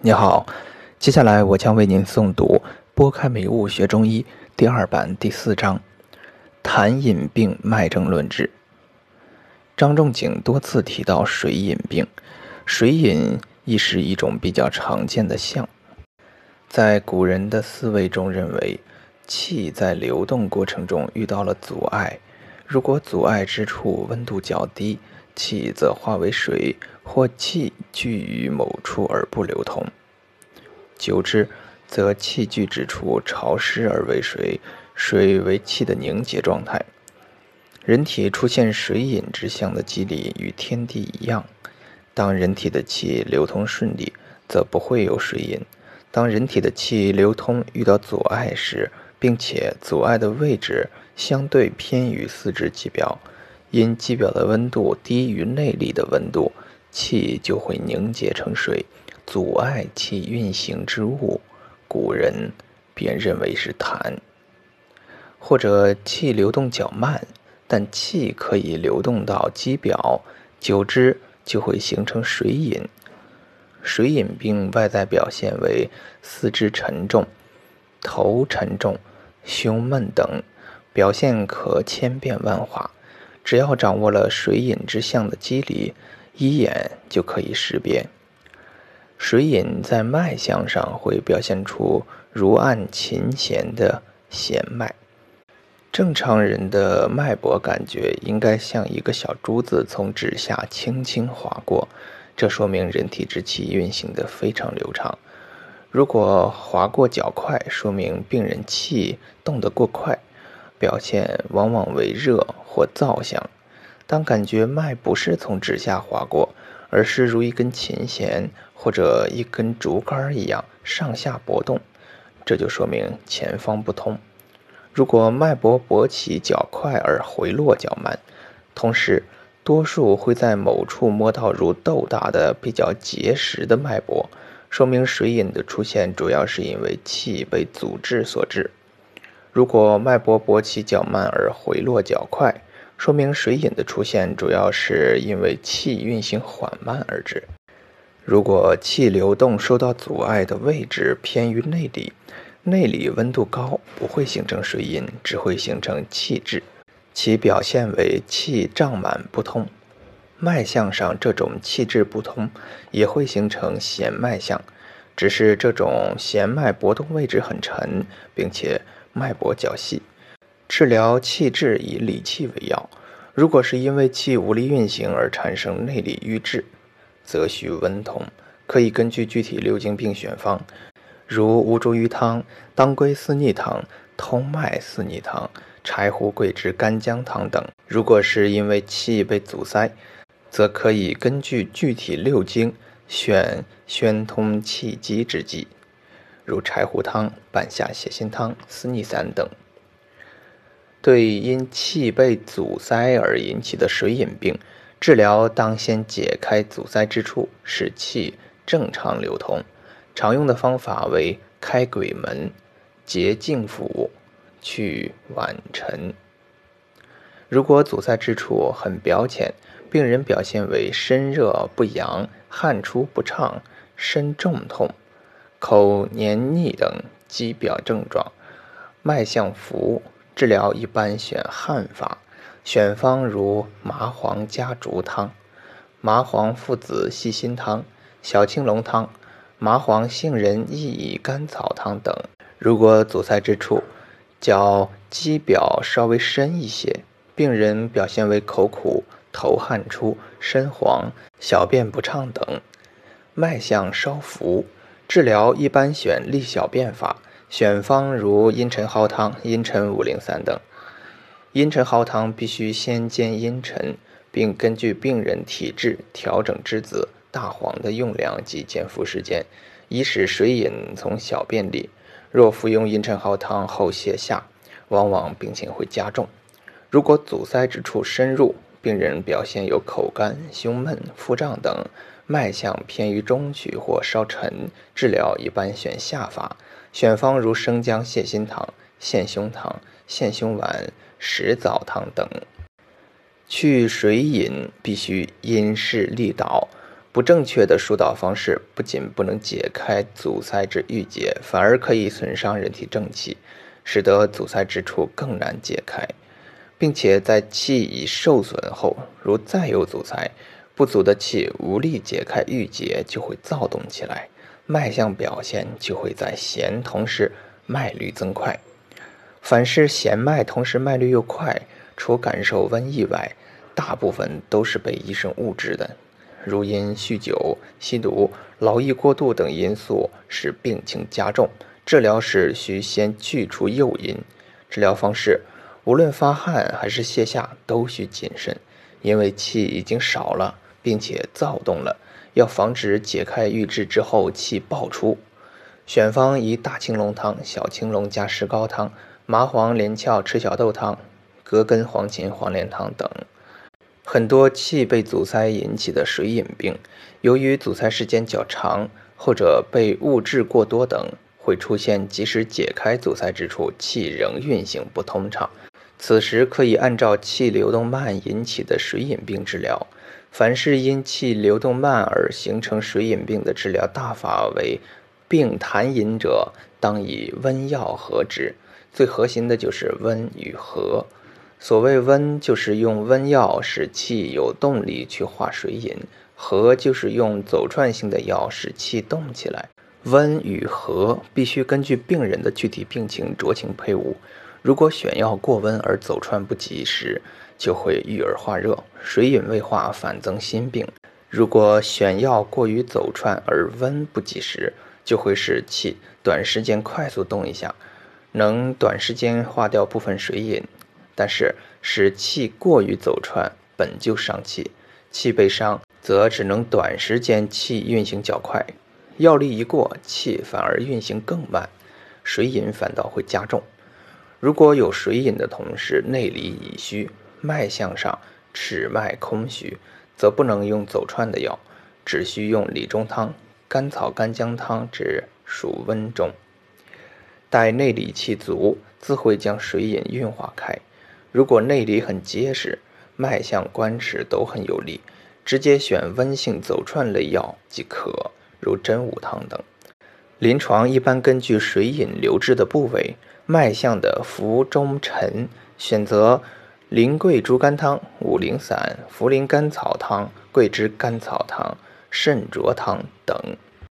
你好，接下来我将为您诵读《拨开迷雾学中医》第二版第四章“痰饮病脉症论治”。张仲景多次提到水饮病，水饮亦是一种比较常见的象。在古人的思维中，认为气在流动过程中遇到了阻碍，如果阻碍之处温度较低，气则化为水。或气聚于某处而不流通，久之，则气聚之处潮湿而为水，水为气的凝结状态。人体出现水饮之象的机理与天地一样。当人体的气流通顺利，则不会有水饮；当人体的气流通遇到阻碍时，并且阻碍的位置相对偏于四肢肌表，因肌表的温度低于内里的温度。气就会凝结成水，阻碍气运行之物，古人便认为是痰。或者气流动较慢，但气可以流动到肌表，久之就会形成水饮。水饮病外在表现为四肢沉重、头沉重、胸闷等，表现可千变万化。只要掌握了水饮之象的机理。一眼就可以识别，水饮在脉象上会表现出如按琴弦的弦脉。正常人的脉搏感觉应该像一个小珠子从指下轻轻划过，这说明人体之气运行的非常流畅。如果划过较快，说明病人气动得过快，表现往往为热或燥象。当感觉脉不是从指下划过，而是如一根琴弦或者一根竹竿一样上下搏动，这就说明前方不通。如果脉搏勃起较快而回落较慢，同时多数会在某处摸到如豆大的比较结实的脉搏，说明水饮的出现主要是因为气被阻滞所致。如果脉搏勃起较慢而回落较快，说明水饮的出现主要是因为气运行缓慢而致。如果气流动受到阻碍的位置偏于内里，内里温度高，不会形成水饮，只会形成气滞，其表现为气胀满不通。脉象上这种气滞不通也会形成弦脉象，只是这种弦脉搏动位置很沉，并且脉搏较细。治疗气滞以理气为要。如果是因为气无力运行而产生内里瘀滞，则需温通。可以根据具体六经病选方，如吴茱萸汤、当归四逆汤、通脉四逆汤、柴胡桂枝干姜汤等。如果是因为气被阻塞，则可以根据具体六经选宣通气机之剂，如柴胡汤、半夏泻心汤、四逆散等。对因气被阻塞而引起的水饮病，治疗当先解开阻塞之处，使气正常流通。常用的方法为开鬼门、结净府、去晚沉。如果阻塞之处很表浅，病人表现为身热不阳、汗出不畅、身重痛、口黏腻等肌表症状，脉象浮。治疗一般选汗法，选方如麻黄加竹汤、麻黄附子细辛汤、小青龙汤、麻黄杏仁薏苡甘草汤等。如果阻塞之处较肌表稍微深一些，病人表现为口苦、头汗出、身黄、小便不畅等，脉象稍浮，治疗一般选利小便法。选方如茵陈蒿汤、茵陈五苓散等。茵陈蒿汤必须先煎茵陈，并根据病人体质调整栀子、大黄的用量及煎服时间，以使水饮从小便里。若服用茵陈蒿汤后泻下，往往病情会加重。如果阻塞之处深入，病人表现有口干、胸闷、腹胀等，脉象偏于中曲或稍沉，治疗一般选下法。选方如生姜泻心汤、陷胸汤、陷胸丸、石枣汤等。去水饮必须因势利导，不正确的疏导方式不仅不能解开阻塞之郁结，反而可以损伤人体正气，使得阻塞之处更难解开，并且在气已受损后，如再有阻塞，不足的气无力解开郁结，就会躁动起来，脉象表现就会在弦同时脉率增快。凡是弦脉同时脉率又快，除感受瘟疫外，大部分都是被医生误治的。如因酗酒、吸毒、劳逸过度等因素使病情加重，治疗时需先去除诱因。治疗方式无论发汗还是泻下都需谨慎，因为气已经少了，并且躁动了，要防止解开郁滞之后气爆出。选方以大青龙汤、小青龙加石膏汤、麻黄连翘赤小豆汤、葛根黄芩黄连汤等。很多气被阻塞引起的水饮病，由于阻塞时间较长，或者被物质过多等，会出现即使解开阻塞之处，气仍运行不通畅。此时可以按照气流动慢引起的水饮病治疗。凡是因气流动慢而形成水饮病的治疗大法为病痰饮者，当以温药和之。最核心的就是温与和。所谓温，就是用温药使气有动力去化水饮；和就是用走串性的药使气动起来。温与和必须根据病人的具体病情酌情配伍。如果选药过温而走串不及时，就会郁而化热，水饮未化反增心病；如果选药过于走串而温不及时，就会使气短时间快速动一下，能短时间化掉部分水饮。但是使气过于走串，本就伤气，气被伤，则只能短时间气运行较快，药力一过，气反而运行更慢，水饮反倒会加重。如果有水饮的同时内里已虚，脉象上尺脉空虚，则不能用走串的药，只需用理中汤、甘草干姜汤之属温中，待内里气足，自会将水饮运化开。如果内里很结实，脉象、关尺都很有力，直接选温性走串类药即可，如真武汤等。临床一般根据水饮留置的部位、脉象的浮中沉，选择苓桂猪肝汤、五苓散、茯苓甘草汤、桂枝甘草汤、肾浊汤等。